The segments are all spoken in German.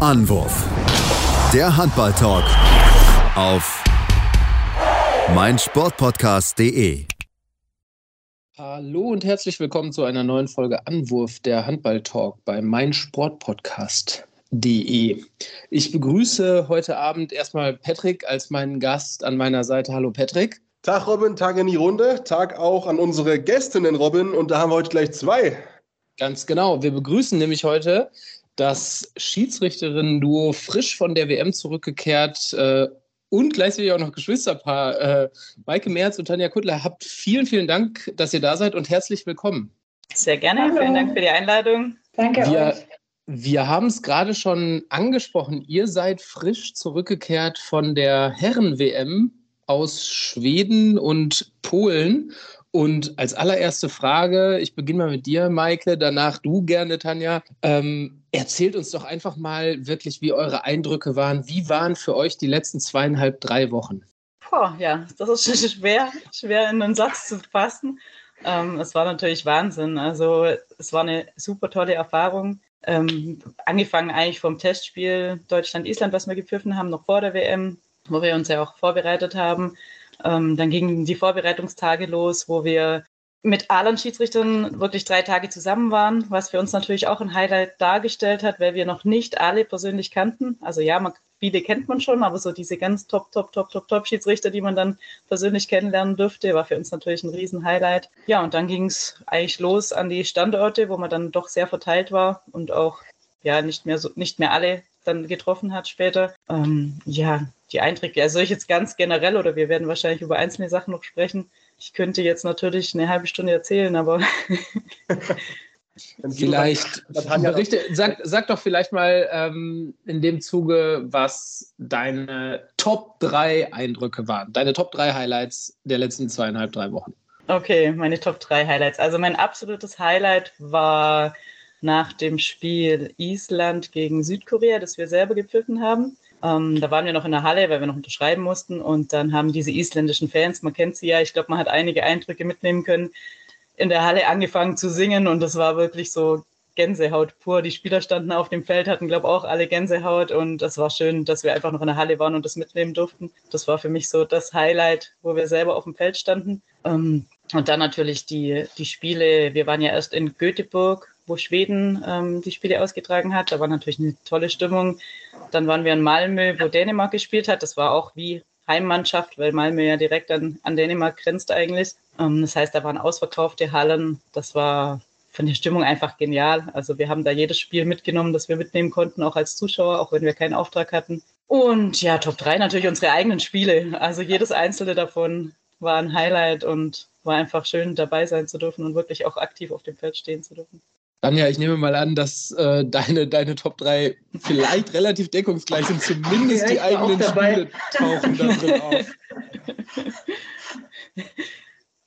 Anwurf. Der Handball-Talk auf meinsportpodcast.de. Hallo und herzlich willkommen zu einer neuen Folge Anwurf der Handball-Talk bei meinsportpodcast.de. Ich begrüße heute Abend erstmal Patrick als meinen Gast an meiner Seite. Hallo Patrick. Tag Robin, Tag in die Runde, Tag auch an unsere Gästinnen Robin und da haben wir heute gleich zwei. Ganz genau. Wir begrüßen nämlich heute das Schiedsrichterinnen-Duo frisch von der WM zurückgekehrt äh, und gleichzeitig auch noch Geschwisterpaar. Äh, Maike Merz und Tanja Kuttler, habt vielen, vielen Dank, dass ihr da seid und herzlich willkommen. Sehr gerne. Hallo. Vielen Dank für die Einladung. Danke wir, euch. Wir haben es gerade schon angesprochen. Ihr seid frisch zurückgekehrt von der Herren-WM aus Schweden und Polen und als allererste Frage, ich beginne mal mit dir, Maike, danach du gerne, Tanja. Ähm, erzählt uns doch einfach mal wirklich, wie eure Eindrücke waren. Wie waren für euch die letzten zweieinhalb, drei Wochen? Boah, ja, das ist schwer, schwer in einen Satz zu fassen. Ähm, es war natürlich Wahnsinn. Also es war eine super tolle Erfahrung. Ähm, angefangen eigentlich vom Testspiel Deutschland-Island, was wir gepfiffen haben, noch vor der WM, wo wir uns ja auch vorbereitet haben. Ähm, dann gingen die Vorbereitungstage los, wo wir mit allen Schiedsrichtern wirklich drei Tage zusammen waren, was für uns natürlich auch ein Highlight dargestellt hat, weil wir noch nicht alle persönlich kannten. Also ja, man, viele kennt man schon, aber so diese ganz top, top, top, top, top Schiedsrichter, die man dann persönlich kennenlernen dürfte, war für uns natürlich ein Riesen-Highlight. Ja, und dann ging es eigentlich los an die Standorte, wo man dann doch sehr verteilt war und auch ja nicht mehr so, nicht mehr alle dann getroffen hat später. Ähm, ja, die Einträge, also ich jetzt ganz generell oder wir werden wahrscheinlich über einzelne Sachen noch sprechen. Ich könnte jetzt natürlich eine halbe Stunde erzählen, aber vielleicht berichte, sag, sag doch vielleicht mal ähm, in dem Zuge, was deine Top 3 Eindrücke waren, deine Top 3 Highlights der letzten zweieinhalb, drei Wochen. Okay, meine Top 3 Highlights. Also mein absolutes Highlight war nach dem Spiel Island gegen Südkorea, das wir selber gepfiffen haben. Ähm, da waren wir noch in der Halle, weil wir noch unterschreiben mussten. Und dann haben diese isländischen Fans, man kennt sie ja, ich glaube, man hat einige Eindrücke mitnehmen können, in der Halle angefangen zu singen. Und das war wirklich so Gänsehaut pur. Die Spieler standen auf dem Feld, hatten, glaube ich, auch alle Gänsehaut. Und das war schön, dass wir einfach noch in der Halle waren und das mitnehmen durften. Das war für mich so das Highlight, wo wir selber auf dem Feld standen. Ähm, und dann natürlich die, die Spiele. Wir waren ja erst in Göteborg wo Schweden ähm, die Spiele ausgetragen hat. Da war natürlich eine tolle Stimmung. Dann waren wir in Malmö, wo Dänemark gespielt hat. Das war auch wie Heimmannschaft, weil Malmö ja direkt an, an Dänemark grenzt eigentlich. Ähm, das heißt, da waren ausverkaufte Hallen. Das war von der Stimmung einfach genial. Also wir haben da jedes Spiel mitgenommen, das wir mitnehmen konnten, auch als Zuschauer, auch wenn wir keinen Auftrag hatten. Und ja, Top 3 natürlich unsere eigenen Spiele. Also jedes einzelne davon war ein Highlight und war einfach schön dabei sein zu dürfen und wirklich auch aktiv auf dem Feld stehen zu dürfen. Tanja, ich nehme mal an, dass äh, deine, deine Top 3 vielleicht relativ deckungsgleich sind, zumindest ja, die eigenen Spiele tauchen da drin auf.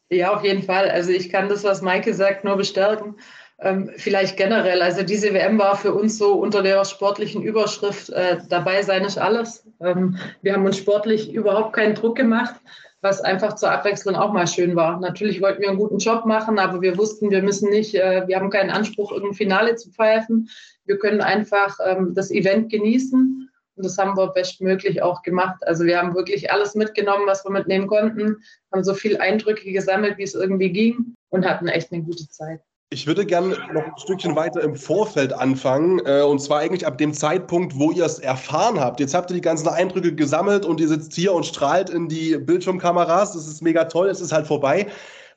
Ja, auf jeden Fall. Also ich kann das, was Maike sagt, nur bestärken. Ähm, vielleicht generell. Also diese WM war für uns so unter der sportlichen Überschrift äh, dabei sein ist alles. Ähm, wir haben uns sportlich überhaupt keinen Druck gemacht was einfach zur Abwechslung auch mal schön war. Natürlich wollten wir einen guten Job machen, aber wir wussten, wir müssen nicht, äh, wir haben keinen Anspruch, irgendein Finale zu pfeifen. Wir können einfach ähm, das Event genießen und das haben wir bestmöglich auch gemacht. Also wir haben wirklich alles mitgenommen, was wir mitnehmen konnten, haben so viele Eindrücke gesammelt, wie es irgendwie ging und hatten echt eine gute Zeit. Ich würde gerne noch ein Stückchen weiter im Vorfeld anfangen. Äh, und zwar eigentlich ab dem Zeitpunkt, wo ihr es erfahren habt. Jetzt habt ihr die ganzen Eindrücke gesammelt und ihr sitzt hier und strahlt in die Bildschirmkameras. Das ist mega toll, es ist halt vorbei.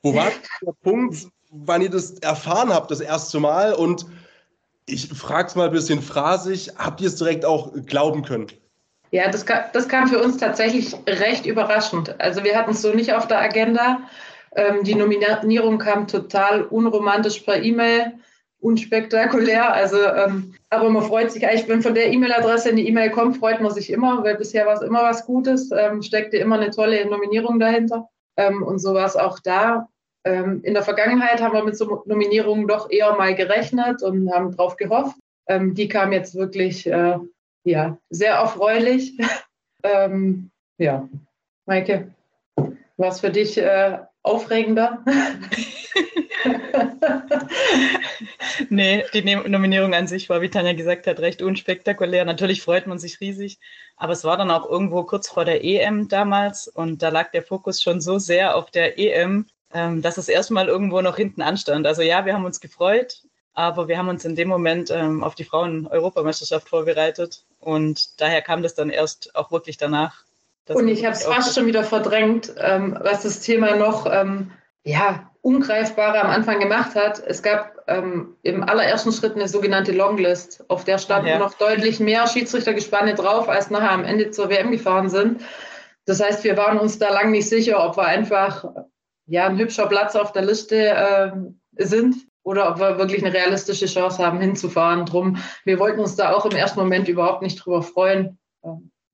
Wo war der Punkt, wann ihr das erfahren habt, das erste Mal? Und ich frage es mal ein bisschen phrasig, habt ihr es direkt auch glauben können? Ja, das das kam für uns tatsächlich recht überraschend. Also wir hatten es so nicht auf der Agenda. Ähm, die Nominierung kam total unromantisch per E-Mail, unspektakulär. Also, ähm, aber man freut sich eigentlich, wenn von der E-Mail-Adresse eine E-Mail kommt, freut man sich immer, weil bisher war es immer was Gutes, ähm, steckte immer eine tolle Nominierung dahinter. Ähm, und so war es auch da. Ähm, in der Vergangenheit haben wir mit so Nominierungen doch eher mal gerechnet und haben drauf gehofft. Ähm, die kam jetzt wirklich äh, ja, sehr erfreulich. ja, Maike, was für dich äh, aufregender? nee, die Nominierung an sich war, wie Tanja gesagt hat, recht unspektakulär. Natürlich freut man sich riesig, aber es war dann auch irgendwo kurz vor der EM damals und da lag der Fokus schon so sehr auf der EM, ähm, dass es erstmal irgendwo noch hinten anstand. Also ja, wir haben uns gefreut, aber wir haben uns in dem Moment ähm, auf die Frauen-Europameisterschaft vorbereitet und daher kam das dann erst auch wirklich danach. Und ich habe es fast schon wieder verdrängt, ähm, was das Thema noch ähm, ja, ungreifbarer am Anfang gemacht hat. Es gab ähm, im allerersten Schritt eine sogenannte Longlist, auf der standen ja. noch deutlich mehr Schiedsrichtergespanne drauf, als nachher am Ende zur WM gefahren sind. Das heißt, wir waren uns da lang nicht sicher, ob wir einfach ja, ein hübscher Platz auf der Liste äh, sind oder ob wir wirklich eine realistische Chance haben, hinzufahren. Drum, wir wollten uns da auch im ersten Moment überhaupt nicht drüber freuen.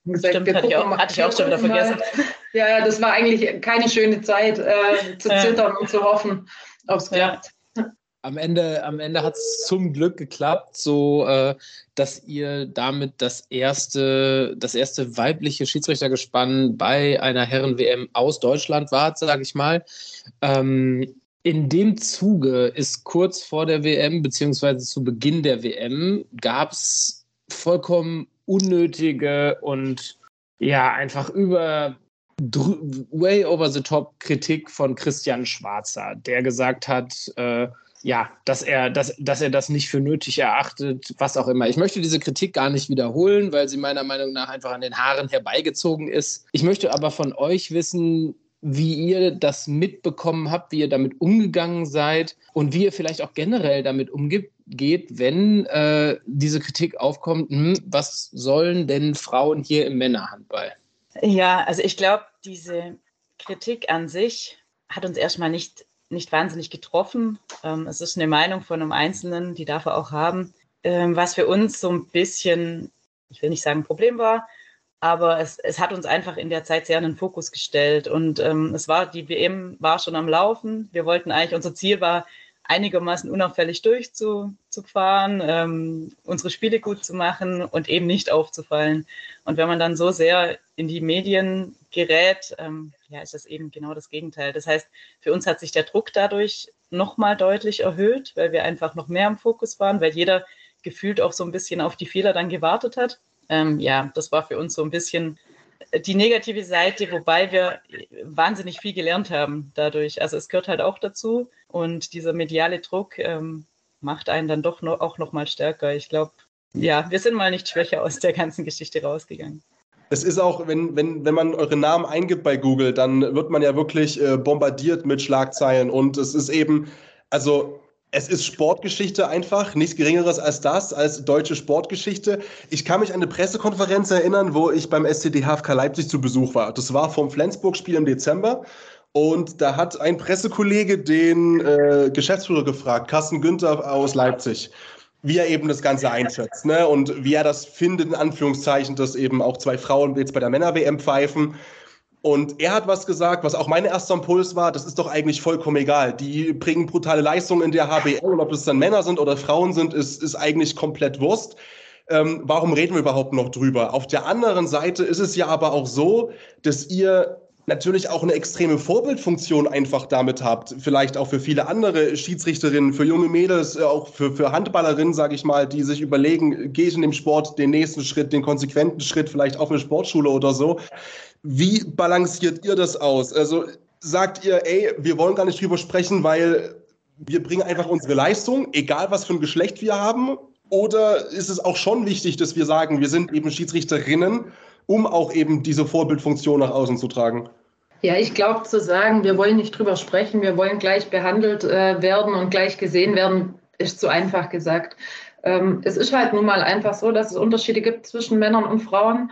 Gesagt, Stimmt, hatte ich, auch, hatte ich auch schon wieder vergessen. Ja, ja, das war eigentlich keine schöne Zeit, äh, zu zittern und zu hoffen, ob es klappt. Am Ende, am Ende hat es zum Glück geklappt, so äh, dass ihr damit das erste, das erste weibliche Schiedsrichtergespann bei einer Herren-WM aus Deutschland wart, sage ich mal. Ähm, in dem Zuge ist kurz vor der WM, beziehungsweise zu Beginn der WM, gab es vollkommen unnötige und ja, einfach über way over the top Kritik von Christian Schwarzer, der gesagt hat, äh, ja, dass er, dass, dass er das nicht für nötig erachtet, was auch immer. Ich möchte diese Kritik gar nicht wiederholen, weil sie meiner Meinung nach einfach an den Haaren herbeigezogen ist. Ich möchte aber von euch wissen, wie ihr das mitbekommen habt, wie ihr damit umgegangen seid und wie ihr vielleicht auch generell damit umgeht, wenn äh, diese Kritik aufkommt, hm, was sollen denn Frauen hier im Männerhandball? Ja, also ich glaube, diese Kritik an sich hat uns erstmal nicht, nicht wahnsinnig getroffen. Ähm, es ist eine Meinung von einem Einzelnen, die darf er auch haben. Ähm, was für uns so ein bisschen, ich will nicht sagen Problem war, aber es, es hat uns einfach in der Zeit sehr in den Fokus gestellt. Und ähm, es war, die WM war schon am Laufen. Wir wollten eigentlich, unser Ziel war, einigermaßen unauffällig durchzufahren, ähm, unsere Spiele gut zu machen und eben nicht aufzufallen. Und wenn man dann so sehr in die Medien gerät, ähm, ja, ist das eben genau das Gegenteil. Das heißt, für uns hat sich der Druck dadurch nochmal deutlich erhöht, weil wir einfach noch mehr im Fokus waren, weil jeder gefühlt auch so ein bisschen auf die Fehler dann gewartet hat ähm, ja, das war für uns so ein bisschen die negative Seite, wobei wir wahnsinnig viel gelernt haben dadurch. Also es gehört halt auch dazu und dieser mediale Druck ähm, macht einen dann doch noch, auch noch mal stärker. Ich glaube, ja, wir sind mal nicht schwächer aus der ganzen Geschichte rausgegangen. Es ist auch, wenn, wenn, wenn man eure Namen eingibt bei Google, dann wird man ja wirklich äh, bombardiert mit Schlagzeilen und es ist eben, also es ist Sportgeschichte einfach, nichts Geringeres als das, als deutsche Sportgeschichte. Ich kann mich an eine Pressekonferenz erinnern, wo ich beim SCD HFK Leipzig zu Besuch war. Das war vom Flensburg-Spiel im Dezember. Und da hat ein Pressekollege den äh, Geschäftsführer gefragt, Carsten Günther aus Leipzig, wie er eben das Ganze einschätzt. Ne? Und wie er das findet, in Anführungszeichen, dass eben auch zwei Frauen jetzt bei der Männer-WM pfeifen. Und er hat was gesagt, was auch mein erster Impuls war, das ist doch eigentlich vollkommen egal. Die bringen brutale Leistungen in der HBL und ob das dann Männer sind oder Frauen sind, ist, ist eigentlich komplett Wurst. Ähm, warum reden wir überhaupt noch drüber? Auf der anderen Seite ist es ja aber auch so, dass ihr natürlich auch eine extreme Vorbildfunktion einfach damit habt. Vielleicht auch für viele andere Schiedsrichterinnen, für junge Mädels, äh, auch für, für Handballerinnen, sage ich mal, die sich überlegen, gehe ich in dem Sport den nächsten Schritt, den konsequenten Schritt, vielleicht auf eine Sportschule oder so. Wie balanciert ihr das aus? Also sagt ihr, ey, wir wollen gar nicht drüber sprechen, weil wir bringen einfach unsere Leistung, egal was für ein Geschlecht wir haben? Oder ist es auch schon wichtig, dass wir sagen, wir sind eben Schiedsrichterinnen, um auch eben diese Vorbildfunktion nach außen zu tragen? Ja, ich glaube zu sagen, wir wollen nicht drüber sprechen, wir wollen gleich behandelt äh, werden und gleich gesehen werden, ist zu einfach gesagt. Ähm, es ist halt nun mal einfach so, dass es Unterschiede gibt zwischen Männern und Frauen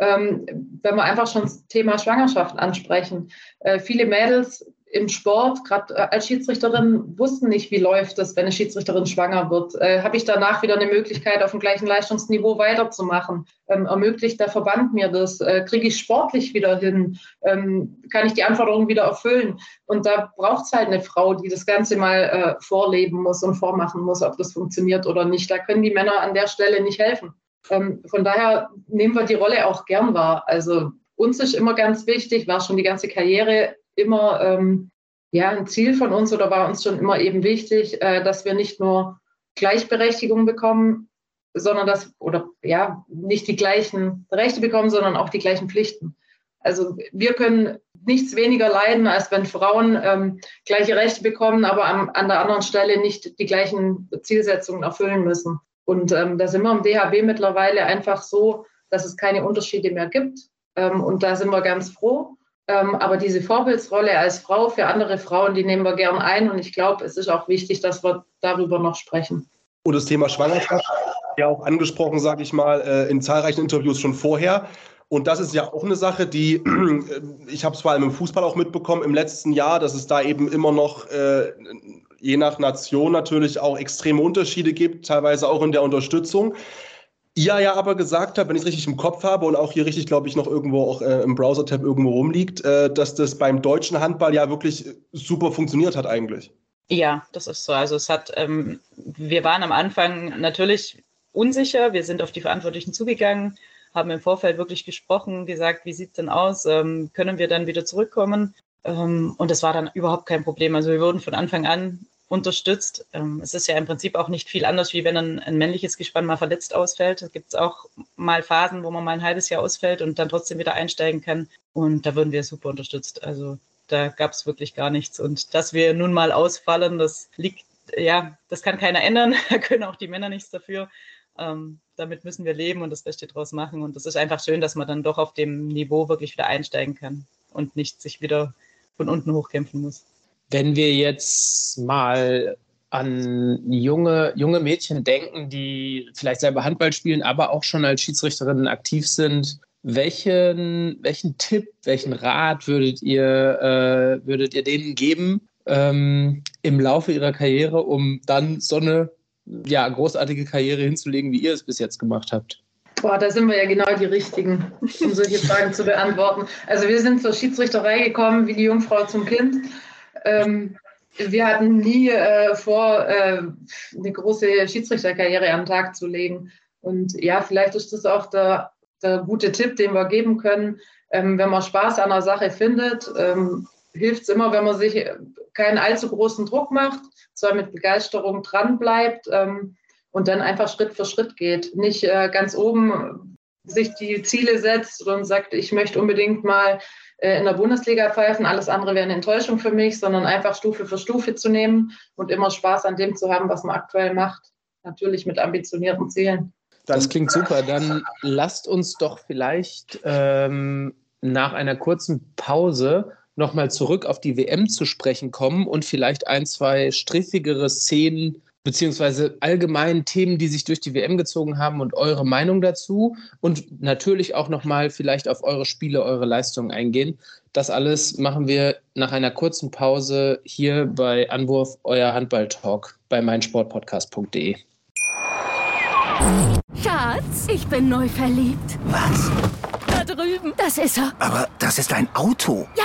wenn wir einfach schon das Thema Schwangerschaft ansprechen. Äh, viele Mädels im Sport, gerade äh, als Schiedsrichterin, wussten nicht, wie läuft es, wenn eine Schiedsrichterin schwanger wird. Äh, Habe ich danach wieder eine Möglichkeit, auf dem gleichen Leistungsniveau weiterzumachen? Ähm, ermöglicht der Verband mir das? Äh, Kriege ich sportlich wieder hin? Ähm, kann ich die Anforderungen wieder erfüllen? Und da braucht es halt eine Frau, die das Ganze mal äh, vorleben muss und vormachen muss, ob das funktioniert oder nicht. Da können die Männer an der Stelle nicht helfen. Ähm, von daher nehmen wir die Rolle auch gern wahr. Also uns ist immer ganz wichtig, war schon die ganze Karriere immer ähm, ja ein Ziel von uns oder war uns schon immer eben wichtig, äh, dass wir nicht nur Gleichberechtigung bekommen, sondern dass, oder ja, nicht die gleichen Rechte bekommen, sondern auch die gleichen Pflichten. Also wir können nichts weniger leiden, als wenn Frauen ähm, gleiche Rechte bekommen, aber am, an der anderen Stelle nicht die gleichen Zielsetzungen erfüllen müssen. Und ähm, da sind wir im DHB mittlerweile einfach so, dass es keine Unterschiede mehr gibt. Ähm, und da sind wir ganz froh. Ähm, aber diese Vorbildsrolle als Frau für andere Frauen, die nehmen wir gern ein. Und ich glaube, es ist auch wichtig, dass wir darüber noch sprechen. Und das Thema Schwangerschaft ja auch angesprochen, sage ich mal, äh, in zahlreichen Interviews schon vorher. Und das ist ja auch eine Sache, die, ich habe es vor allem im Fußball auch mitbekommen im letzten Jahr, dass es da eben immer noch, äh, je nach Nation natürlich auch extreme Unterschiede gibt, teilweise auch in der Unterstützung. Ihr ja aber gesagt habt, wenn ich es richtig im Kopf habe und auch hier richtig, glaube ich, noch irgendwo auch äh, im Browser-Tab irgendwo rumliegt, äh, dass das beim deutschen Handball ja wirklich super funktioniert hat eigentlich. Ja, das ist so. Also es hat, ähm, wir waren am Anfang natürlich unsicher. Wir sind auf die Verantwortlichen zugegangen, haben im Vorfeld wirklich gesprochen, gesagt, wie sieht es denn aus? Ähm, können wir dann wieder zurückkommen? Ähm, und das war dann überhaupt kein Problem. Also wir wurden von Anfang an unterstützt. Ähm, es ist ja im Prinzip auch nicht viel anders, wie wenn ein, ein männliches Gespann mal verletzt ausfällt. Da gibt es auch mal Phasen, wo man mal ein halbes Jahr ausfällt und dann trotzdem wieder einsteigen kann. Und da würden wir super unterstützt. Also da gab es wirklich gar nichts. Und dass wir nun mal ausfallen, das liegt, ja, das kann keiner ändern. Da können auch die Männer nichts dafür. Ähm, damit müssen wir leben und das Beste draus machen. Und das ist einfach schön, dass man dann doch auf dem Niveau wirklich wieder einsteigen kann und nicht sich wieder von unten hochkämpfen muss. Wenn wir jetzt mal an junge, junge Mädchen denken, die vielleicht selber Handball spielen, aber auch schon als Schiedsrichterinnen aktiv sind, welchen, welchen Tipp, welchen Rat würdet ihr, äh, würdet ihr denen geben ähm, im Laufe ihrer Karriere, um dann so eine ja, großartige Karriere hinzulegen, wie ihr es bis jetzt gemacht habt? Boah, da sind wir ja genau die Richtigen, um solche Fragen zu beantworten. Also wir sind zur Schiedsrichterei gekommen wie die Jungfrau zum Kind. Ähm, wir hatten nie äh, vor, äh, eine große Schiedsrichterkarriere am Tag zu legen. Und ja, vielleicht ist das auch der, der gute Tipp, den wir geben können. Ähm, wenn man Spaß an der Sache findet, ähm, hilft es immer, wenn man sich keinen allzu großen Druck macht, zwar mit Begeisterung dran bleibt ähm, und dann einfach Schritt für Schritt geht. Nicht äh, ganz oben sich die Ziele setzt und sagt, ich möchte unbedingt mal äh, in der Bundesliga pfeifen, alles andere wäre eine Enttäuschung für mich, sondern einfach Stufe für Stufe zu nehmen und immer Spaß an dem zu haben, was man aktuell macht. Natürlich mit ambitionierten Zielen. Das klingt super. Dann lasst uns doch vielleicht ähm, nach einer kurzen Pause nochmal zurück auf die WM zu sprechen kommen und vielleicht ein, zwei striffigere Szenen beziehungsweise allgemein Themen, die sich durch die WM gezogen haben und eure Meinung dazu und natürlich auch nochmal vielleicht auf eure Spiele, eure Leistungen eingehen. Das alles machen wir nach einer kurzen Pause hier bei Anwurf, euer Handball-Talk bei meinsportpodcast.de. Schatz, ich bin neu verliebt. Was? Da drüben. Das ist er. Aber das ist ein Auto. Ja,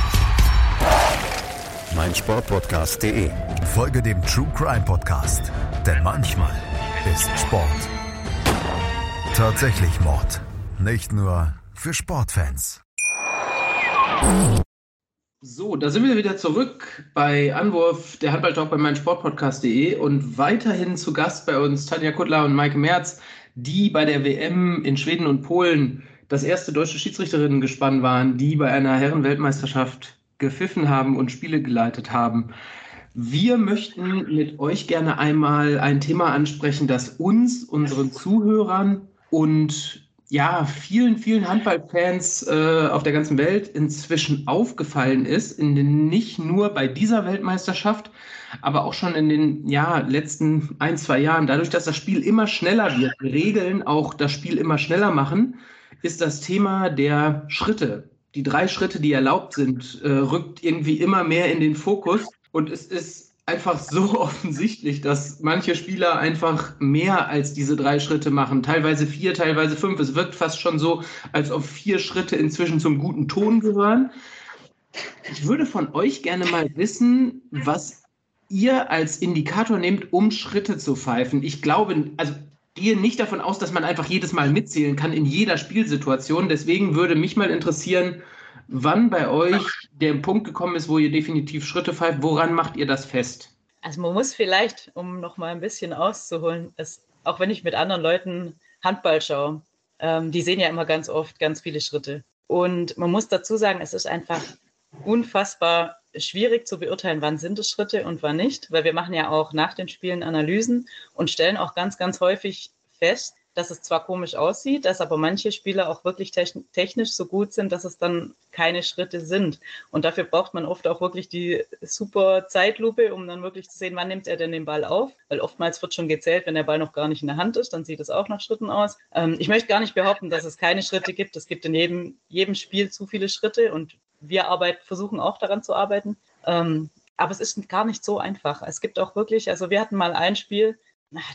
meinsportpodcast.de. Folge dem True Crime Podcast, denn manchmal ist Sport tatsächlich Mord. Nicht nur für Sportfans. So, da sind wir wieder zurück bei Anwurf, der Handballtalk bei meinsportpodcast.de und weiterhin zu Gast bei uns Tanja Kuttler und Maike Merz, die bei der WM in Schweden und Polen das erste deutsche Schiedsrichterinnen gespannt waren, die bei einer Herrenweltmeisterschaft gepfiffen haben und Spiele geleitet haben. Wir möchten mit euch gerne einmal ein Thema ansprechen, das uns, unseren Zuhörern und ja, vielen, vielen Handballfans äh, auf der ganzen Welt inzwischen aufgefallen ist, in den, nicht nur bei dieser Weltmeisterschaft, aber auch schon in den ja, letzten ein, zwei Jahren. Dadurch, dass das Spiel immer schneller wird, Regeln auch das Spiel immer schneller machen, ist das Thema der Schritte. Die drei Schritte, die erlaubt sind, äh, rückt irgendwie immer mehr in den Fokus. Und es ist einfach so offensichtlich, dass manche Spieler einfach mehr als diese drei Schritte machen. Teilweise vier, teilweise fünf. Es wirkt fast schon so, als ob vier Schritte inzwischen zum guten Ton gehören. Ich würde von euch gerne mal wissen, was ihr als Indikator nehmt, um Schritte zu pfeifen. Ich glaube, also gehe nicht davon aus, dass man einfach jedes Mal mitzählen kann in jeder Spielsituation. Deswegen würde mich mal interessieren, wann bei euch der Punkt gekommen ist, wo ihr definitiv Schritte pfeift. Woran macht ihr das fest? Also man muss vielleicht, um noch mal ein bisschen auszuholen, es, auch wenn ich mit anderen Leuten Handball schaue, ähm, die sehen ja immer ganz oft ganz viele Schritte. Und man muss dazu sagen, es ist einfach unfassbar schwierig zu beurteilen, wann sind es Schritte und wann nicht, weil wir machen ja auch nach den Spielen Analysen und stellen auch ganz, ganz häufig fest, dass es zwar komisch aussieht, dass aber manche Spieler auch wirklich technisch so gut sind, dass es dann keine Schritte sind. Und dafür braucht man oft auch wirklich die super Zeitlupe, um dann wirklich zu sehen, wann nimmt er denn den Ball auf. Weil oftmals wird schon gezählt, wenn der Ball noch gar nicht in der Hand ist, dann sieht es auch nach Schritten aus. Ähm, ich möchte gar nicht behaupten, dass es keine Schritte gibt. Es gibt in jedem, jedem Spiel zu viele Schritte und wir arbeiten, versuchen auch daran zu arbeiten. Ähm, aber es ist gar nicht so einfach. Es gibt auch wirklich, also wir hatten mal ein Spiel,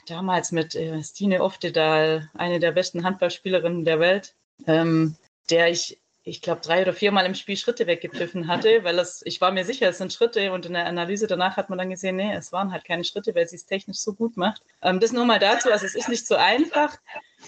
damals mit äh, Stine Oftedal, eine der besten Handballspielerinnen der Welt, ähm, der ich, ich glaube, drei oder viermal im Spiel Schritte weggepfiffen hatte, weil es, ich war mir sicher, es sind Schritte und in der Analyse danach hat man dann gesehen, nee, es waren halt keine Schritte, weil sie es technisch so gut macht. Ähm, das nur mal dazu, also es ist nicht so einfach.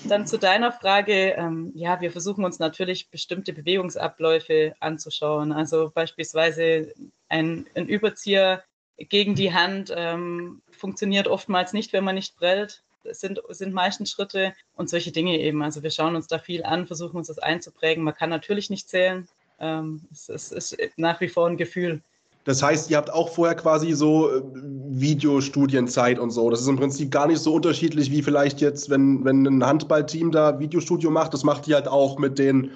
Dann zu deiner Frage, ähm, ja, wir versuchen uns natürlich bestimmte Bewegungsabläufe anzuschauen. Also beispielsweise ein, ein Überzieher gegen die Hand ähm, funktioniert oftmals nicht, wenn man nicht prellt. Es sind, sind meistens Schritte und solche Dinge eben. Also wir schauen uns da viel an, versuchen uns das einzuprägen. Man kann natürlich nicht zählen. Ähm, es, es ist nach wie vor ein Gefühl. Das heißt, ihr habt auch vorher quasi so äh, Videostudienzeit und so. Das ist im Prinzip gar nicht so unterschiedlich wie vielleicht jetzt, wenn, wenn ein Handballteam da Videostudio macht. Das macht ihr halt auch mit den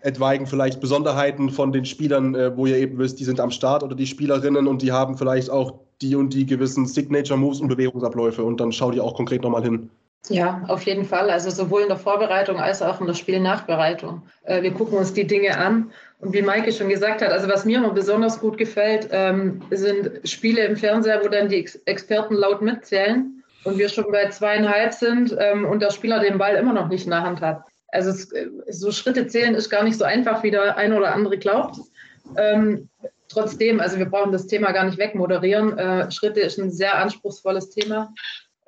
etwaigen vielleicht Besonderheiten von den Spielern, äh, wo ihr eben wisst, die sind am Start oder die Spielerinnen und die haben vielleicht auch die und die gewissen Signature Moves und Bewegungsabläufe und dann schaut ihr auch konkret nochmal hin. Ja, auf jeden Fall. Also sowohl in der Vorbereitung als auch in der Spielnachbereitung. Äh, wir gucken uns die Dinge an. Und wie Maike schon gesagt hat, also was mir immer besonders gut gefällt, ähm, sind Spiele im Fernseher, wo dann die Ex Experten laut mitzählen und wir schon bei zweieinhalb sind ähm, und der Spieler den Ball immer noch nicht in der Hand hat. Also es, so Schritte zählen ist gar nicht so einfach, wie der eine oder andere glaubt. Ähm, trotzdem, also wir brauchen das Thema gar nicht wegmoderieren. Äh, Schritte ist ein sehr anspruchsvolles Thema,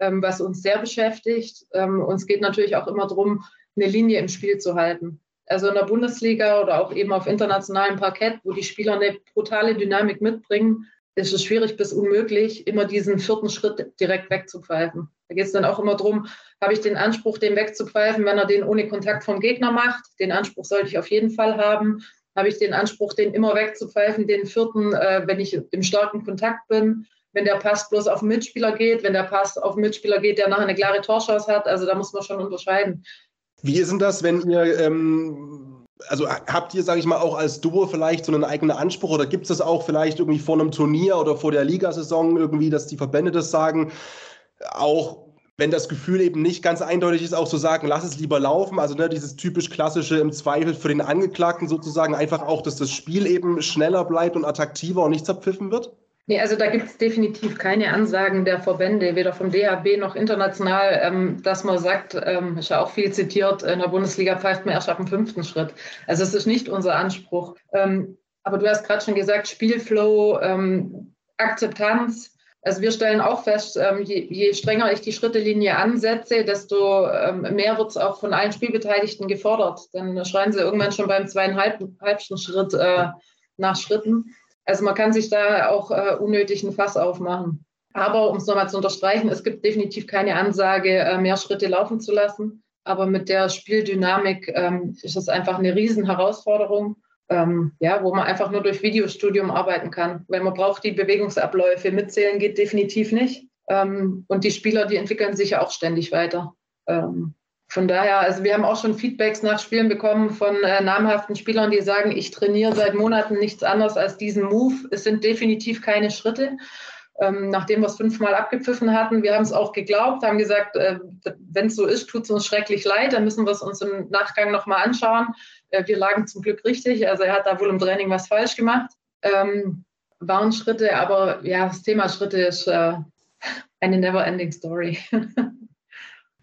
ähm, was uns sehr beschäftigt. Ähm, uns geht natürlich auch immer darum, eine Linie im Spiel zu halten. Also in der Bundesliga oder auch eben auf internationalem Parkett, wo die Spieler eine brutale Dynamik mitbringen, ist es schwierig bis unmöglich, immer diesen vierten Schritt direkt wegzupfeifen. Da geht es dann auch immer darum, habe ich den Anspruch, den wegzupfeifen, wenn er den ohne Kontakt vom Gegner macht. Den Anspruch sollte ich auf jeden Fall haben. Habe ich den Anspruch, den immer wegzupfeifen, den vierten, äh, wenn ich im starken Kontakt bin, wenn der Pass bloß auf den Mitspieler geht, wenn der Pass auf den Mitspieler geht, der nachher eine klare Torschance hat. Also da muss man schon unterscheiden. Wie ist denn das, wenn ihr ähm also habt ihr, sage ich mal, auch als Duo vielleicht so einen eigenen Anspruch oder gibt es das auch vielleicht irgendwie vor einem Turnier oder vor der Ligasaison irgendwie, dass die Verbände das sagen, auch wenn das Gefühl eben nicht ganz eindeutig ist, auch zu sagen, lass es lieber laufen, also ne, dieses typisch klassische im Zweifel für den Angeklagten sozusagen einfach auch, dass das Spiel eben schneller bleibt und attraktiver und nicht zerpfiffen wird? Nee, also da gibt es definitiv keine Ansagen der Verbände, weder vom DHB noch international, ähm, dass man sagt, ähm, ist ja auch viel zitiert, in der Bundesliga pfeift man erst ab dem fünften Schritt. Also es ist nicht unser Anspruch. Ähm, aber du hast gerade schon gesagt, Spielflow, ähm, Akzeptanz. Also wir stellen auch fest, ähm, je, je, strenger ich die Schrittelinie ansetze, desto ähm, mehr wird es auch von allen Spielbeteiligten gefordert. Dann schreien sie irgendwann schon beim zweieinhalbsten Schritt äh, nach Schritten. Also man kann sich da auch äh, unnötig ein Fass aufmachen. Aber um es nochmal zu unterstreichen, es gibt definitiv keine Ansage, äh, mehr Schritte laufen zu lassen. Aber mit der Spieldynamik ähm, ist es einfach eine Riesenherausforderung, ähm, ja, wo man einfach nur durch Videostudium arbeiten kann. Weil man braucht die Bewegungsabläufe. Mitzählen geht definitiv nicht. Ähm, und die Spieler, die entwickeln sich ja auch ständig weiter. Ähm, von daher, also wir haben auch schon Feedbacks nach Spielen bekommen von äh, namhaften Spielern, die sagen, ich trainiere seit Monaten nichts anderes als diesen Move. Es sind definitiv keine Schritte. Ähm, nachdem wir es fünfmal abgepfiffen hatten, wir haben es auch geglaubt, haben gesagt, äh, wenn es so ist, tut es uns schrecklich leid, dann müssen wir es uns im Nachgang nochmal anschauen. Äh, wir lagen zum Glück richtig, also er hat da wohl im Training was falsch gemacht. Ähm, waren Schritte, aber ja, das Thema Schritte ist äh, eine never-ending Story.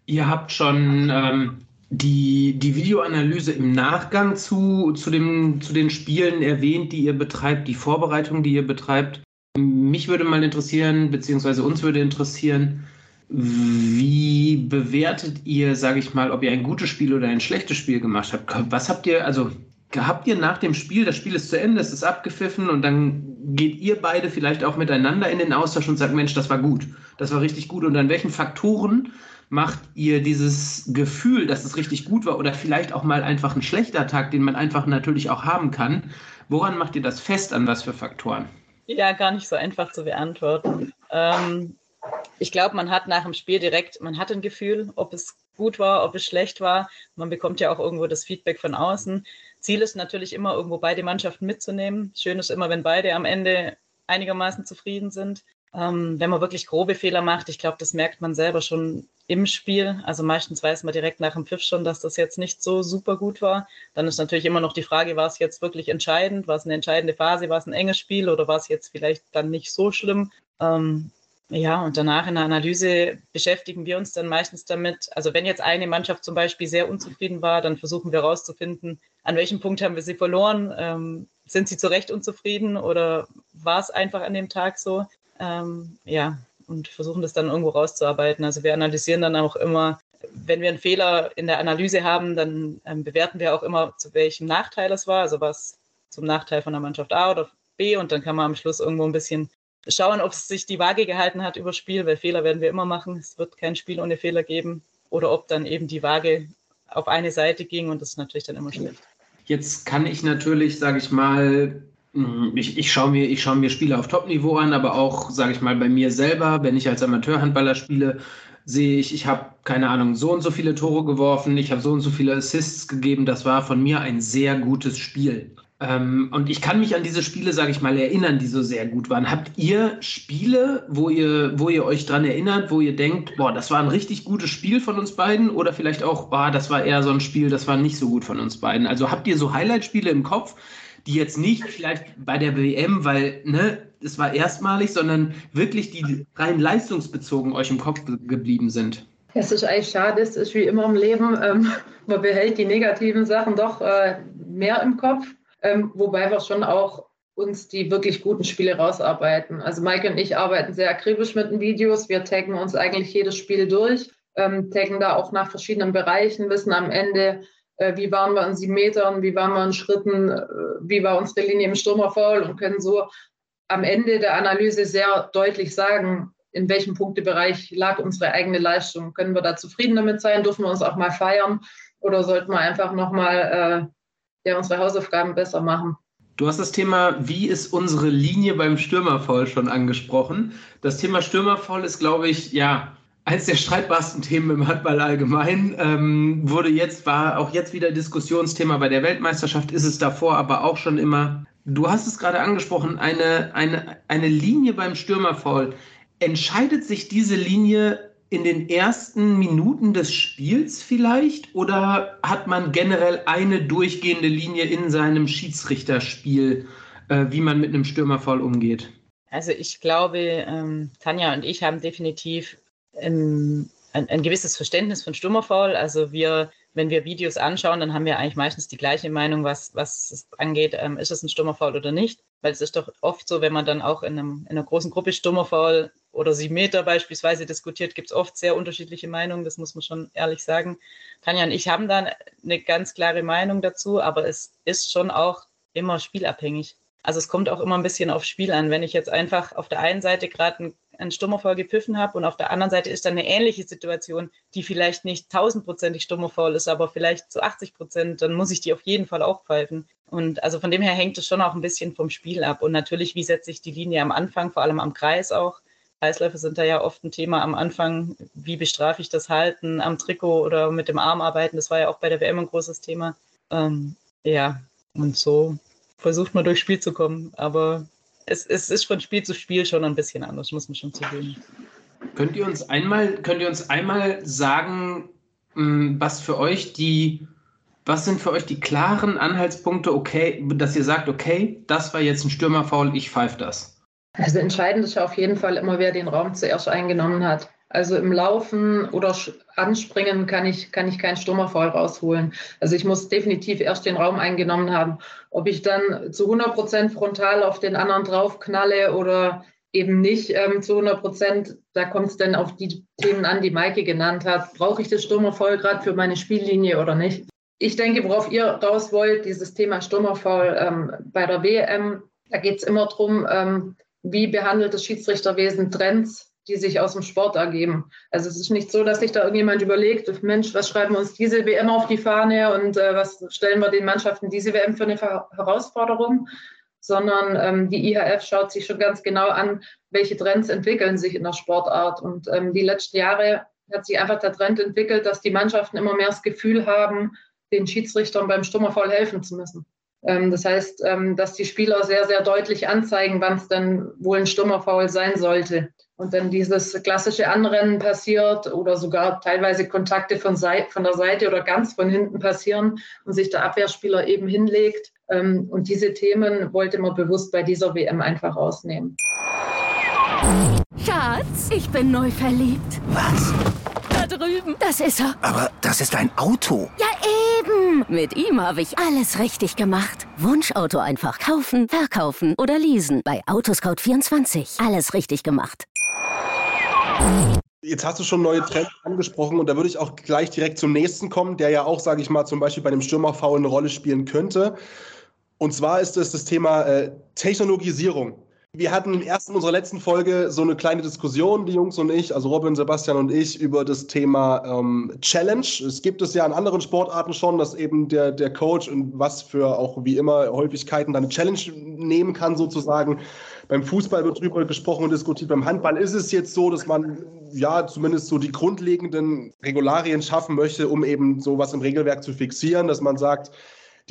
Ihr habt schon ähm, die, die Videoanalyse im Nachgang zu, zu, dem, zu den Spielen erwähnt, die ihr betreibt, die Vorbereitung, die ihr betreibt. Mich würde mal interessieren, beziehungsweise uns würde interessieren, wie bewertet ihr, sage ich mal, ob ihr ein gutes Spiel oder ein schlechtes Spiel gemacht habt? Was habt ihr, also habt ihr nach dem Spiel, das Spiel ist zu Ende, es ist abgepfiffen und dann geht ihr beide vielleicht auch miteinander in den Austausch und sagt, Mensch, das war gut, das war richtig gut. Und an welchen Faktoren macht ihr dieses Gefühl, dass es richtig gut war oder vielleicht auch mal einfach ein schlechter Tag, den man einfach natürlich auch haben kann? Woran macht ihr das fest, an was für Faktoren? Ja, gar nicht so einfach zu beantworten. Ähm, ich glaube, man hat nach dem Spiel direkt, man hat ein Gefühl, ob es gut war, ob es schlecht war. Man bekommt ja auch irgendwo das Feedback von außen. Ziel ist natürlich immer, irgendwo beide Mannschaften mitzunehmen. Schön ist immer, wenn beide am Ende einigermaßen zufrieden sind. Ähm, wenn man wirklich grobe Fehler macht, ich glaube, das merkt man selber schon im Spiel. Also meistens weiß man direkt nach dem Pfiff schon, dass das jetzt nicht so super gut war. Dann ist natürlich immer noch die Frage, war es jetzt wirklich entscheidend? War es eine entscheidende Phase? War es ein enges Spiel oder war es jetzt vielleicht dann nicht so schlimm? Ähm, ja, und danach in der Analyse beschäftigen wir uns dann meistens damit. Also wenn jetzt eine Mannschaft zum Beispiel sehr unzufrieden war, dann versuchen wir herauszufinden, an welchem Punkt haben wir sie verloren? Ähm, sind sie zu Recht unzufrieden oder war es einfach an dem Tag so? Ähm, ja, und versuchen das dann irgendwo rauszuarbeiten. Also wir analysieren dann auch immer, wenn wir einen Fehler in der Analyse haben, dann ähm, bewerten wir auch immer, zu welchem Nachteil es war, also was zum Nachteil von der Mannschaft A oder B und dann kann man am Schluss irgendwo ein bisschen schauen, ob es sich die Waage gehalten hat über Spiel, weil Fehler werden wir immer machen. Es wird kein Spiel ohne Fehler geben. Oder ob dann eben die Waage auf eine Seite ging und das ist natürlich dann immer schlecht. Jetzt kann ich natürlich, sage ich mal, ich, ich schaue mir, schau mir Spiele auf Top-Niveau an, aber auch, sage ich mal, bei mir selber, wenn ich als Amateurhandballer spiele, sehe ich, ich habe, keine Ahnung, so und so viele Tore geworfen, ich habe so und so viele Assists gegeben. Das war von mir ein sehr gutes Spiel. Ähm, und ich kann mich an diese Spiele, sage ich mal, erinnern, die so sehr gut waren. Habt ihr Spiele, wo ihr, wo ihr euch dran erinnert, wo ihr denkt, boah, das war ein richtig gutes Spiel von uns beiden? Oder vielleicht auch, boah, das war eher so ein Spiel, das war nicht so gut von uns beiden? Also habt ihr so Highlight-Spiele im Kopf, die jetzt nicht vielleicht bei der WM, weil ne, es war erstmalig, sondern wirklich die rein leistungsbezogen euch im Kopf geblieben sind? Es ist eigentlich schade, es ist wie immer im Leben, ähm, man behält die negativen Sachen doch äh, mehr im Kopf. Ähm, wobei wir schon auch uns die wirklich guten Spiele rausarbeiten. Also Maike und ich arbeiten sehr akribisch mit den Videos. Wir taggen uns eigentlich jedes Spiel durch, ähm, taggen da auch nach verschiedenen Bereichen, wissen am Ende, wie waren wir in sieben Metern, wie waren wir in Schritten, äh, wie war unsere Linie im Stürmerfaul und können so am Ende der Analyse sehr deutlich sagen, in welchem Punktebereich lag unsere eigene Leistung. Können wir da zufrieden damit sein? Dürfen wir uns auch mal feiern? Oder sollten wir einfach nochmal äh, ja, unsere Hausaufgaben besser machen. Du hast das Thema, wie ist unsere Linie beim Stürmerfall schon angesprochen. Das Thema Stürmerfall ist, glaube ich, ja, eines der streitbarsten Themen im Handball allgemein. Ähm, wurde jetzt, war auch jetzt wieder Diskussionsthema bei der Weltmeisterschaft, ist es davor aber auch schon immer. Du hast es gerade angesprochen, eine, eine, eine Linie beim Stürmerfall. Entscheidet sich diese Linie in den ersten Minuten des Spiels vielleicht oder hat man generell eine durchgehende Linie in seinem Schiedsrichterspiel, äh, wie man mit einem Stürmerfall umgeht? Also ich glaube, ähm, Tanja und ich haben definitiv ein, ein, gewisses Verständnis von Stürmerfall. Also wir, wenn wir Videos anschauen, dann haben wir eigentlich meistens die gleiche Meinung, was, was es angeht, ähm, ist es ein Stürmerfall oder nicht. Weil es ist doch oft so, wenn man dann auch in, einem, in einer großen Gruppe Stürmerfall oder sieben Meter beispielsweise diskutiert, gibt es oft sehr unterschiedliche Meinungen, das muss man schon ehrlich sagen. Tanja und ich haben da eine ganz klare Meinung dazu, aber es ist schon auch immer spielabhängig. Also es kommt auch immer ein bisschen aufs Spiel an. Wenn ich jetzt einfach auf der einen Seite gerade einen, einen Stummerfall gepfiffen habe und auf der anderen Seite ist dann eine ähnliche Situation, die vielleicht nicht tausendprozentig Stummerfall ist, aber vielleicht zu 80 Prozent, dann muss ich die auf jeden Fall auch pfeifen. Und also von dem her hängt es schon auch ein bisschen vom Spiel ab. Und natürlich, wie setze ich die Linie am Anfang, vor allem am Kreis auch. Kreisläufe sind da ja oft ein Thema am Anfang. Wie bestrafe ich das Halten am Trikot oder mit dem Arm arbeiten? Das war ja auch bei der WM ein großes Thema. Ähm, ja, und so versucht man durchs Spiel zu kommen. Aber es, es ist von Spiel zu Spiel schon ein bisschen anders, muss man schon zugeben. Könnt ihr uns einmal, könnt ihr uns einmal sagen, hm, was für euch die Was sind für euch die klaren Anhaltspunkte, okay, dass ihr sagt, okay, das war jetzt ein Stürmerfoul, ich pfeife das? Also entscheidend ist ja auf jeden Fall immer, wer den Raum zuerst eingenommen hat. Also im Laufen oder Anspringen kann ich, kann ich keinen Stürmerfall rausholen. Also ich muss definitiv erst den Raum eingenommen haben. Ob ich dann zu 100 Prozent frontal auf den anderen draufknalle oder eben nicht ähm, zu 100 Prozent, da kommt es dann auf die Themen an, die Maike genannt hat. Brauche ich das Stürmerfoul gerade für meine Spiellinie oder nicht? Ich denke, worauf ihr raus wollt, dieses Thema Stürmerfoul ähm, bei der WM, da geht es immer darum, ähm, wie behandelt das Schiedsrichterwesen Trends die sich aus dem Sport ergeben. Also es ist nicht so, dass sich da irgendjemand überlegt, Mensch, was schreiben wir uns diese WM auf die Fahne und äh, was stellen wir den Mannschaften diese WM für eine Herausforderung, sondern ähm, die IHF schaut sich schon ganz genau an, welche Trends entwickeln sich in der Sportart. Und ähm, die letzten Jahre hat sich einfach der Trend entwickelt, dass die Mannschaften immer mehr das Gefühl haben, den Schiedsrichtern beim Stummerfall helfen zu müssen. Ähm, das heißt, ähm, dass die Spieler sehr, sehr deutlich anzeigen, wann es denn wohl ein Stummerfoul sein sollte. Und wenn dieses klassische Anrennen passiert oder sogar teilweise Kontakte von, von, der Seite oder ganz von hinten passieren und sich der Abwehrspieler eben hinlegt. Ähm, und diese Themen wollte man bewusst bei dieser WM einfach rausnehmen. Schatz, ich bin neu verliebt. Was? Drüben. Das ist er. Aber das ist ein Auto. Ja, eben. Mit ihm habe ich alles richtig gemacht. Wunschauto einfach kaufen, verkaufen oder leasen. Bei Autoscout24. Alles richtig gemacht. Jetzt hast du schon neue Trends angesprochen und da würde ich auch gleich direkt zum nächsten kommen, der ja auch, sage ich mal, zum Beispiel bei dem Stürmerfoul eine Rolle spielen könnte. Und zwar ist es das Thema äh, Technologisierung. Wir hatten erst in unserer letzten Folge so eine kleine Diskussion, die Jungs und ich, also Robin, Sebastian und ich, über das Thema ähm, Challenge. Es gibt es ja in anderen Sportarten schon, dass eben der, der Coach und was für auch wie immer Häufigkeiten dann eine Challenge nehmen kann, sozusagen. Beim Fußball wird drüber gesprochen und diskutiert. Beim Handball ist es jetzt so, dass man ja zumindest so die grundlegenden Regularien schaffen möchte, um eben sowas im Regelwerk zu fixieren, dass man sagt,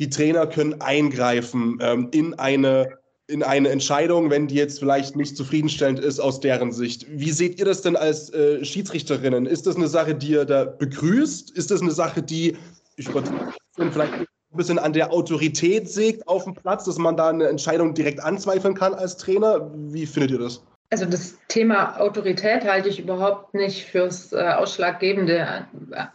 die Trainer können eingreifen ähm, in eine in eine Entscheidung, wenn die jetzt vielleicht nicht zufriedenstellend ist aus deren Sicht. Wie seht ihr das denn als äh, Schiedsrichterinnen? Ist das eine Sache, die ihr da begrüßt? Ist das eine Sache, die, ich würde vielleicht ein bisschen an der Autorität sägt auf dem Platz, dass man da eine Entscheidung direkt anzweifeln kann als Trainer. Wie findet ihr das? Also das Thema Autorität halte ich überhaupt nicht fürs äh, Ausschlaggebende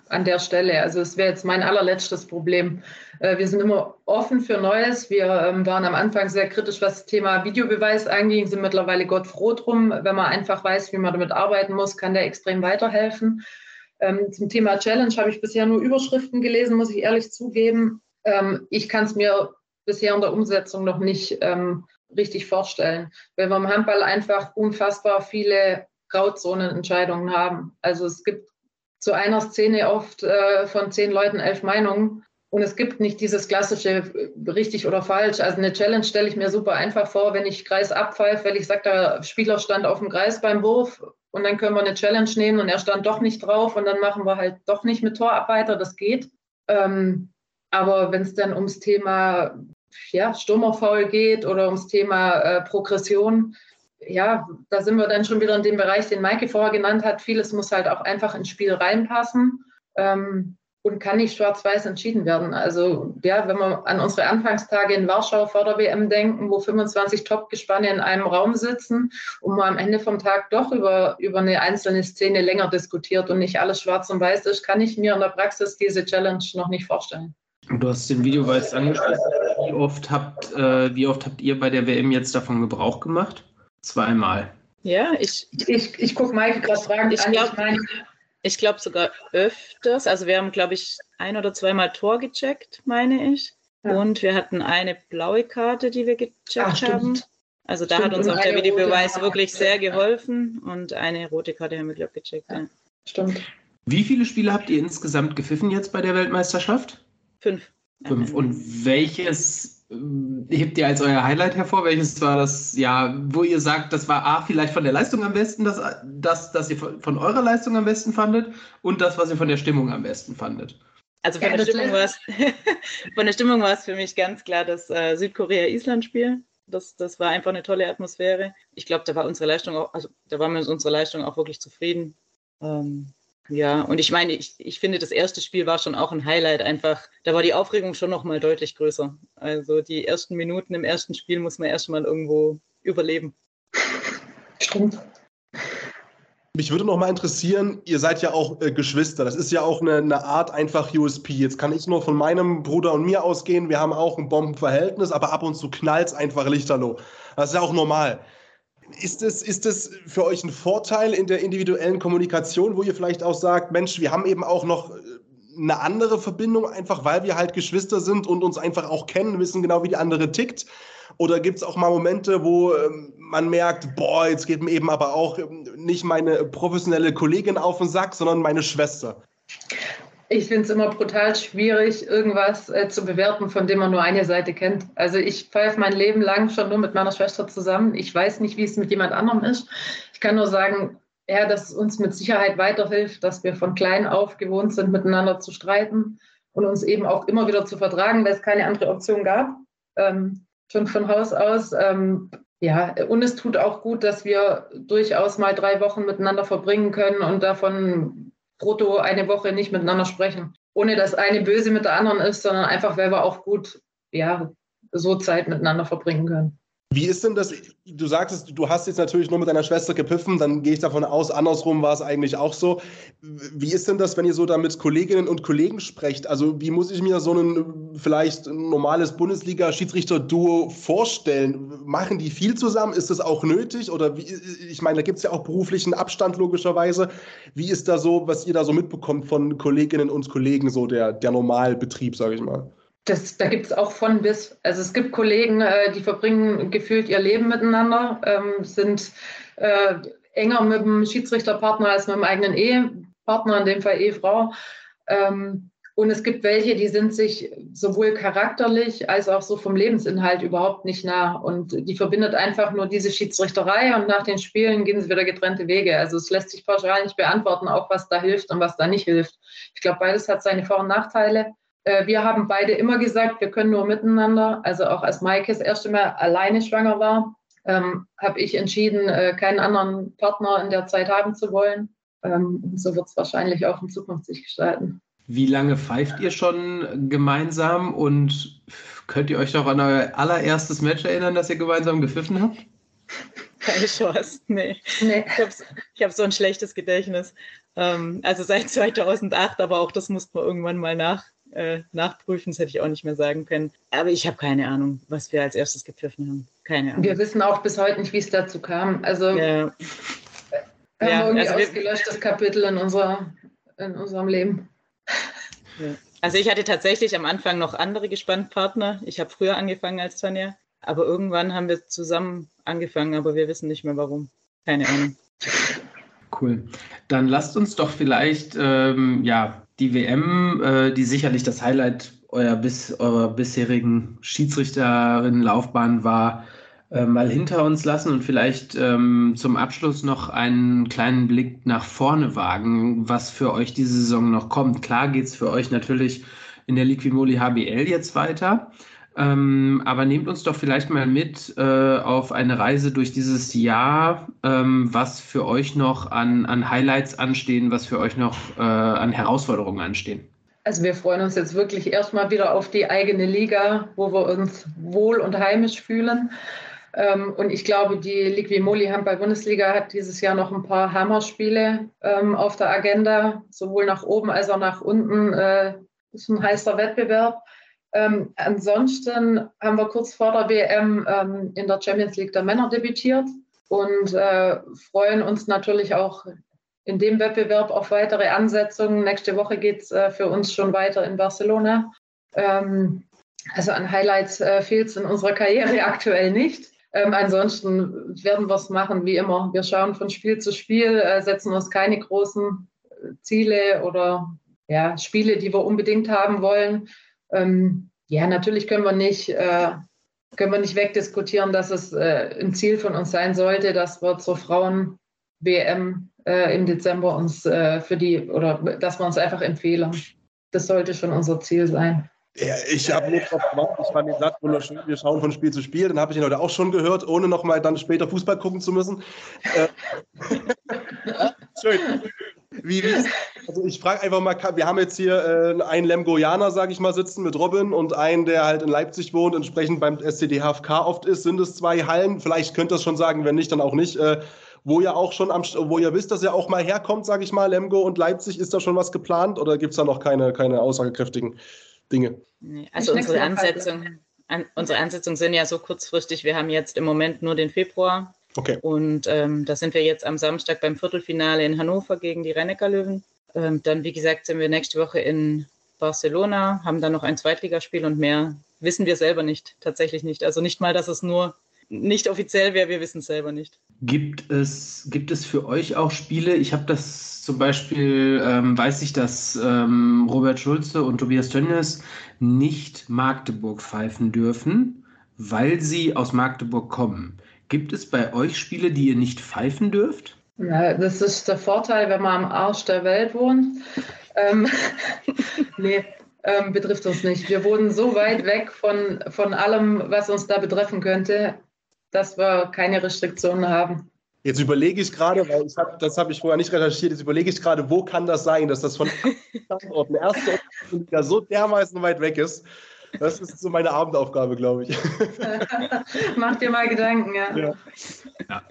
an der Stelle. Also es wäre jetzt mein allerletztes Problem. Äh, wir sind immer offen für Neues. Wir ähm, waren am Anfang sehr kritisch, was das Thema Videobeweis anging, sind mittlerweile Gott froh drum. Wenn man einfach weiß, wie man damit arbeiten muss, kann der extrem weiterhelfen. Ähm, zum Thema Challenge habe ich bisher nur Überschriften gelesen, muss ich ehrlich zugeben. Ähm, ich kann es mir bisher in der Umsetzung noch nicht ähm, richtig vorstellen, weil wir im Handball einfach unfassbar viele Grauzonenentscheidungen haben. Also es gibt zu einer Szene oft äh, von zehn Leuten elf Meinungen und es gibt nicht dieses klassische äh, richtig oder falsch. Also eine Challenge stelle ich mir super einfach vor, wenn ich Kreis abpfeife, weil ich sage, der Spieler stand auf dem Kreis beim Wurf und dann können wir eine Challenge nehmen und er stand doch nicht drauf und dann machen wir halt doch nicht mit Tor weiter. Das geht. Ähm, aber wenn es dann ums Thema ja, Sturmerfaul geht oder ums Thema äh, Progression, ja, da sind wir dann schon wieder in dem Bereich, den Maike vorher genannt hat. Vieles muss halt auch einfach ins Spiel reinpassen ähm, und kann nicht schwarz-weiß entschieden werden. Also ja, wenn wir an unsere Anfangstage in Warschau vor der WM denken, wo 25 Top-Gespanne in einem Raum sitzen und man am Ende vom Tag doch über, über eine einzelne Szene länger diskutiert und nicht alles schwarz und weiß ist, kann ich mir in der Praxis diese Challenge noch nicht vorstellen. Du hast den Videobeweis angesprochen. Wie oft habt, äh, wie oft habt ihr bei der WM jetzt davon Gebrauch gemacht? Zweimal. Ja, ich, ich, ich gucke Mike gerade fragen. Ich glaube ich glaub sogar öfters. Also wir haben, glaube ich, ein oder zweimal Tor gecheckt, meine ich. Ja. Und wir hatten eine blaue Karte, die wir gecheckt Ach, haben. Also da stimmt. hat uns auch der Videobeweis wirklich sehr geholfen. Und eine rote Karte haben wir, glaube ich, gecheckt. Ja. Stimmt. Wie viele Spiele habt ihr insgesamt gepfiffen jetzt bei der Weltmeisterschaft? Fünf. Fünf. Und welches äh, hebt ihr als euer Highlight hervor? Welches war das, ja, wo ihr sagt, das war A, vielleicht von der Leistung am besten, das, das, das ihr von eurer Leistung am besten fandet und das, was ihr von der Stimmung am besten fandet? Also von, ja, der, Stimmung war es, von der Stimmung war es für mich ganz klar das äh, Südkorea-Island-Spiel. Das, das war einfach eine tolle Atmosphäre. Ich glaube, da war unsere Leistung auch, also da waren wir mit unserer Leistung auch wirklich zufrieden. Ähm, Ja, und ich meine, ich, ich finde, das erste Spiel war schon auch ein Highlight einfach. Da war die Aufregung schon noch mal deutlich größer. Also die ersten Minuten im ersten Spiel muss man erst mal irgendwo überleben. Stimmt. Mich würde noch mal interessieren, ihr seid ja auch äh, Geschwister. Das ist ja auch eine, eine, Art einfach USP. Jetzt kann ich nur von meinem Bruder und mir ausgehen. Wir haben auch ein Bombenverhältnis, aber ab und zu knallt es einfach lichterloh. Das ist ja auch normal. Ist es, ist es für euch ein Vorteil in der individuellen Kommunikation, wo ihr vielleicht auch sagt, Mensch, wir haben eben auch noch äh, eine andere Verbindung, einfach weil wir halt Geschwister sind und uns einfach auch kennen, wissen genau, wie die andere tickt? Oder gibt es auch mal Momente, wo ähm, man merkt, boah, jetzt geht mir eben aber auch ähm, nicht meine professionelle Kollegin auf den Sack, sondern meine Schwester? Ich finde es immer brutal schwierig, irgendwas äh, zu bewerten, von dem man nur eine Seite kennt. Also ich pfeife mein Leben lang schon nur mit meiner Schwester zusammen. Ich weiß nicht, wie es mit jemand anderem ist. Ich kann nur sagen, ja, dass es uns mit Sicherheit weiterhilft, dass wir von klein auf gewohnt sind, miteinander zu streiten und uns eben auch immer wieder zu vertragen, weil es keine andere Option gab. Ähm, schon von Haus aus. Ähm, ja, und es tut auch gut, dass wir durchaus mal drei Wochen miteinander verbringen können und davon brutto eine Woche nicht miteinander sprechen. Ohne dass eine böse mit der anderen ist, sondern einfach, weil wir auch gut, ja, so Zeit miteinander verbringen können. Wie ist denn das? Du sagtest, du hast jetzt natürlich nur mit deiner Schwester gepiffen, dann gehe ich davon aus, andersrum war es eigentlich auch so. Wie ist denn das, wenn ihr so da mit Kolleginnen und Kollegen sprecht? Also, wie muss ich mir so ein vielleicht normales Bundesliga-Schiedsrichter-Duo vorstellen? Machen die viel zusammen? Ist das auch nötig? Oder wie, ich meine, da gibt es ja auch beruflichen Abstand logischerweise. Wie ist da so, was ihr da so mitbekommt von Kolleginnen und Kollegen, so der, der Normalbetrieb, sage ich mal? Das, da gibt es auch von bis. Also es gibt Kollegen, äh, die verbringen gefühlt ihr Leben miteinander, ähm, sind äh, enger mit dem Schiedsrichterpartner als mit dem eigenen Ehepartner, in dem Fall Ehefrau. Ähm, und es gibt welche, die sind sich sowohl charakterlich als auch so vom Lebensinhalt überhaupt nicht nah. Und die verbindet einfach nur diese Schiedsrichterei und nach den Spielen gehen sie wieder getrennte Wege. Also es lässt sich pauschal nicht beantworten, auch was da hilft und was da nicht hilft. Ich glaube, beides hat seine Vor- und Nachteile. Äh, wir haben beide immer gesagt, wir können nur miteinander. Also auch als Maike das erste Mal alleine schwanger war, ähm, habe ich entschieden, äh, keinen anderen Partner in der Zeit haben zu wollen. Ähm, so wird es wahrscheinlich auch in Zukunft sich gestalten. Wie lange pfeift ihr schon gemeinsam und könnt ihr euch noch an euer allererstes Match erinnern, das ihr gemeinsam gepfiffen habt? Keine Chance, nee. nee. Ich habe hab so ein schlechtes Gedächtnis. Ähm, also seit 2008, aber auch das musste man irgendwann mal nach, äh, nachprüfen, das hätte ich auch nicht mehr sagen können. Aber ich habe keine Ahnung, was wir als erstes gepfiffen haben. Keine Ahnung. Wir wissen auch bis heute nicht, wie es dazu kam. Also ja. wir ja, haben irgendwie also ausgelöschtes Kapitel in, unserer, in unserem Leben. Ja. Also ich hatte tatsächlich am Anfang noch andere Gespannpartner. Ich habe früher angefangen als Tanja, aber irgendwann haben wir zusammen angefangen, aber wir wissen nicht mehr warum. Keine Ahnung. Cool. Dann lasst uns doch vielleicht ähm, ja, die WM, äh, die sicherlich das Highlight eurer, bis, eurer bisherigen Schiedsrichterinnenlaufbahn war, äh, mal hinter uns lassen und vielleicht ähm, zum Abschluss noch einen kleinen Blick nach vorne wagen, was für euch diese Saison noch kommt. Klar geht es für euch natürlich in der Liquimoli HBL jetzt weiter. Ähm, aber nehmt uns doch vielleicht mal mit äh, auf eine Reise durch dieses Jahr, ähm, was für euch noch an, an Highlights anstehen, was für euch noch äh, an Herausforderungen anstehen. Also wir freuen uns jetzt wirklich erstmal wieder auf die eigene Liga, wo wir uns wohl und heimisch fühlen. Ähm, und ich glaube, die Liquimoli Handball-Bundesliga hat dieses Jahr noch ein paar Hammerspiele ähm, auf der Agenda, sowohl nach oben als auch nach unten. Äh, ist ein heißer Wettbewerb. Ähm, ansonsten haben wir kurz vor der WM ähm, in der Champions League der Männer debütiert und äh, freuen uns natürlich auch in dem Wettbewerb auf weitere Ansetzungen. Nächste Woche geht es äh, für uns schon weiter in Barcelona. Ähm, also an Highlights äh, fehlt es in unserer Karriere aktuell nicht. Ähm, ansonsten werden wir es machen wie immer. Wir schauen von Spiel zu Spiel, äh, setzen uns keine großen äh, Ziele oder ja, Spiele, die wir unbedingt haben wollen. Ähm, ja, natürlich können wir nicht, äh, können wir nicht wegdiskutieren, dass es äh, ein Ziel von uns sein sollte, dass wir zur Frauen-WM äh, im Dezember uns äh, für die oder dass wir uns einfach empfehlen. Das sollte schon unser Ziel sein. Ja, ich habe nur drauf gewartet. Ich fand den Satz wunderschön. Wir schauen von Spiel zu Spiel. Dann habe ich ihn heute auch schon gehört, ohne nochmal dann später Fußball gucken zu müssen. Äh, schön. Wie, wie, ist, Also ich frage einfach mal, wir haben jetzt hier äh, einen Lemgoianer, sage ich mal, sitzen mit Robin und einen, der halt in Leipzig wohnt, entsprechend beim SCD HFK oft ist. Sind es zwei Hallen? Vielleicht könnt ihr es schon sagen, wenn nicht, dann auch nicht. Äh, wo ihr auch schon am, wo ihr wisst, dass er auch mal herkommt, sage ich mal, Lemgo und Leipzig, ist da schon was geplant oder gibt es da noch keine, keine aussagekräftigen Dinge? Also unsere Ansetzung, an, unsere Ansetzungen sind ja so kurzfristig. Wir haben jetzt im Moment nur den Februar. Okay. Und ähm, da sind wir jetzt am Samstag beim Viertelfinale in Hannover gegen die Rennecker Löwen. Ähm, dann, wie gesagt, sind wir nächste Woche in Barcelona, haben dann noch ein Zweitligaspiel und mehr wissen wir selber nicht, tatsächlich nicht. Also nicht mal, dass es nur nicht offiziell wäre, wir wissen es selber nicht. Gibt es, gibt es für euch auch Spiele? Ich habe das zum Beispiel, ähm, weiß ich, dass ähm, Robert Schulze und Tobias Tönnies nicht Magdeburg pfeifen dürfen, weil sie aus Magdeburg kommen. Gibt es bei euch Spiele, die ihr nicht pfeifen dürft? Ja, das ist der Vorteil, wenn man am Arsch der Welt wohnt. Ähm, nee, ähm, betrifft uns nicht. Wir wohnen so weit weg von, von allem, was uns da betreffen könnte, dass wir keine Restriktionen haben. Jetzt überlege ich gerade, weil ich hab, das habe ich vorher nicht recherchiert, jetzt überlege ich gerade, wo kann das sein, dass das von Standorten erste Liga so dermaßen weit weg ist. Das ist so meine Abendaufgabe, glaube ich. Mach dir mal Gedanken, ja. ja. ja.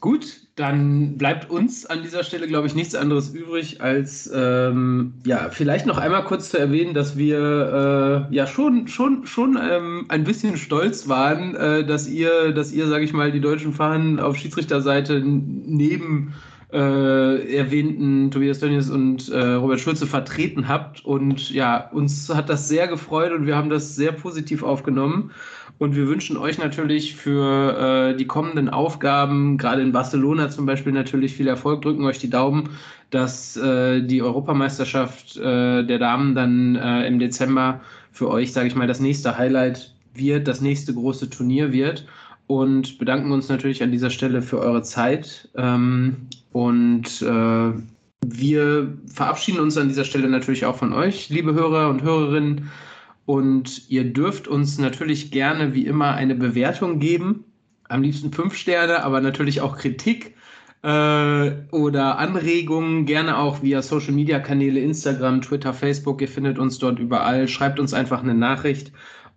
Gut, dann bleibt uns an dieser Stelle, glaube ich, nichts anderes übrig, als ähm, ja, vielleicht noch einmal kurz zu erwähnen, dass wir äh, ja schon, schon, schon ähm, ein bisschen stolz waren, äh, dass ihr, dass ihr, sage ich mal, die deutschen Fahnen auf Schiedsrichterseite neben äh, erwähnten Tobias Dönnies und äh, Robert Schulze vertreten habt. Und ja, uns hat das sehr gefreut und wir haben das sehr positiv aufgenommen. Und wir wünschen euch natürlich für äh, die kommenden Aufgaben, gerade in Barcelona zum Beispiel, natürlich viel Erfolg. Drücken euch die Daumen, dass äh, die Europameisterschaft äh, der Damen dann äh, im Dezember für euch, sage ich mal, das nächste Highlight wird, das nächste große Turnier wird. Und bedanken uns natürlich an dieser Stelle für eure Zeit. Ähm, und äh, wir verabschieden uns an dieser Stelle natürlich auch von euch, liebe Hörer und Hörerinnen. Und ihr dürft uns natürlich gerne wie immer eine Bewertung geben. Am liebsten fünf Sterne, aber natürlich auch Kritik äh, oder Anregungen. Gerne auch via Social Media Kanäle, Instagram, Twitter, Facebook. Ihr findet uns dort überall. Schreibt uns einfach eine Nachricht.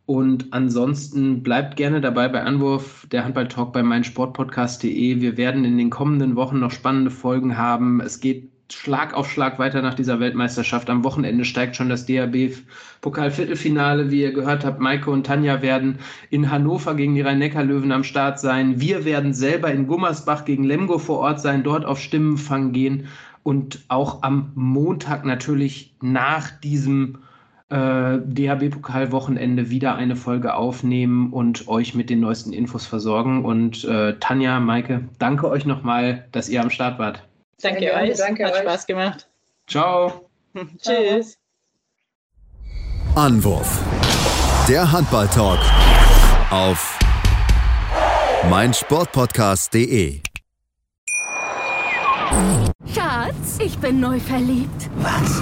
Und ansonsten bleibt gerne dabei bei Anwurf der Handball-Talk bei meinsportpodcast.de. Wir werden in den kommenden Wochen noch spannende Folgen haben. Es geht Schlag auf Schlag weiter nach dieser Weltmeisterschaft. Am Wochenende steigt schon das DHB-Pokal-Viertelfinale. Wie ihr gehört habt, Maike und Tanja werden in Hannover gegen die Rhein-Neckar-Löwen am Start sein. Wir werden selber in Gummersbach gegen Lemgo vor Ort sein, dort auf Stimmenfang gehen und auch am Montag natürlich nach diesem äh, DHB-Pokal-Wochenende wieder eine Folge aufnehmen und euch mit den neuesten Infos versorgen. Und äh, Tanja, Maike, danke euch nochmal, dass ihr am Start wart. Danke Danke, euch. danke Hat euch. Spaß gemacht. Ciao. Tschüss. Anwurf. Der Handball-Talk auf meinsportpodcast.de. Schatz, ich bin neu verliebt. Was?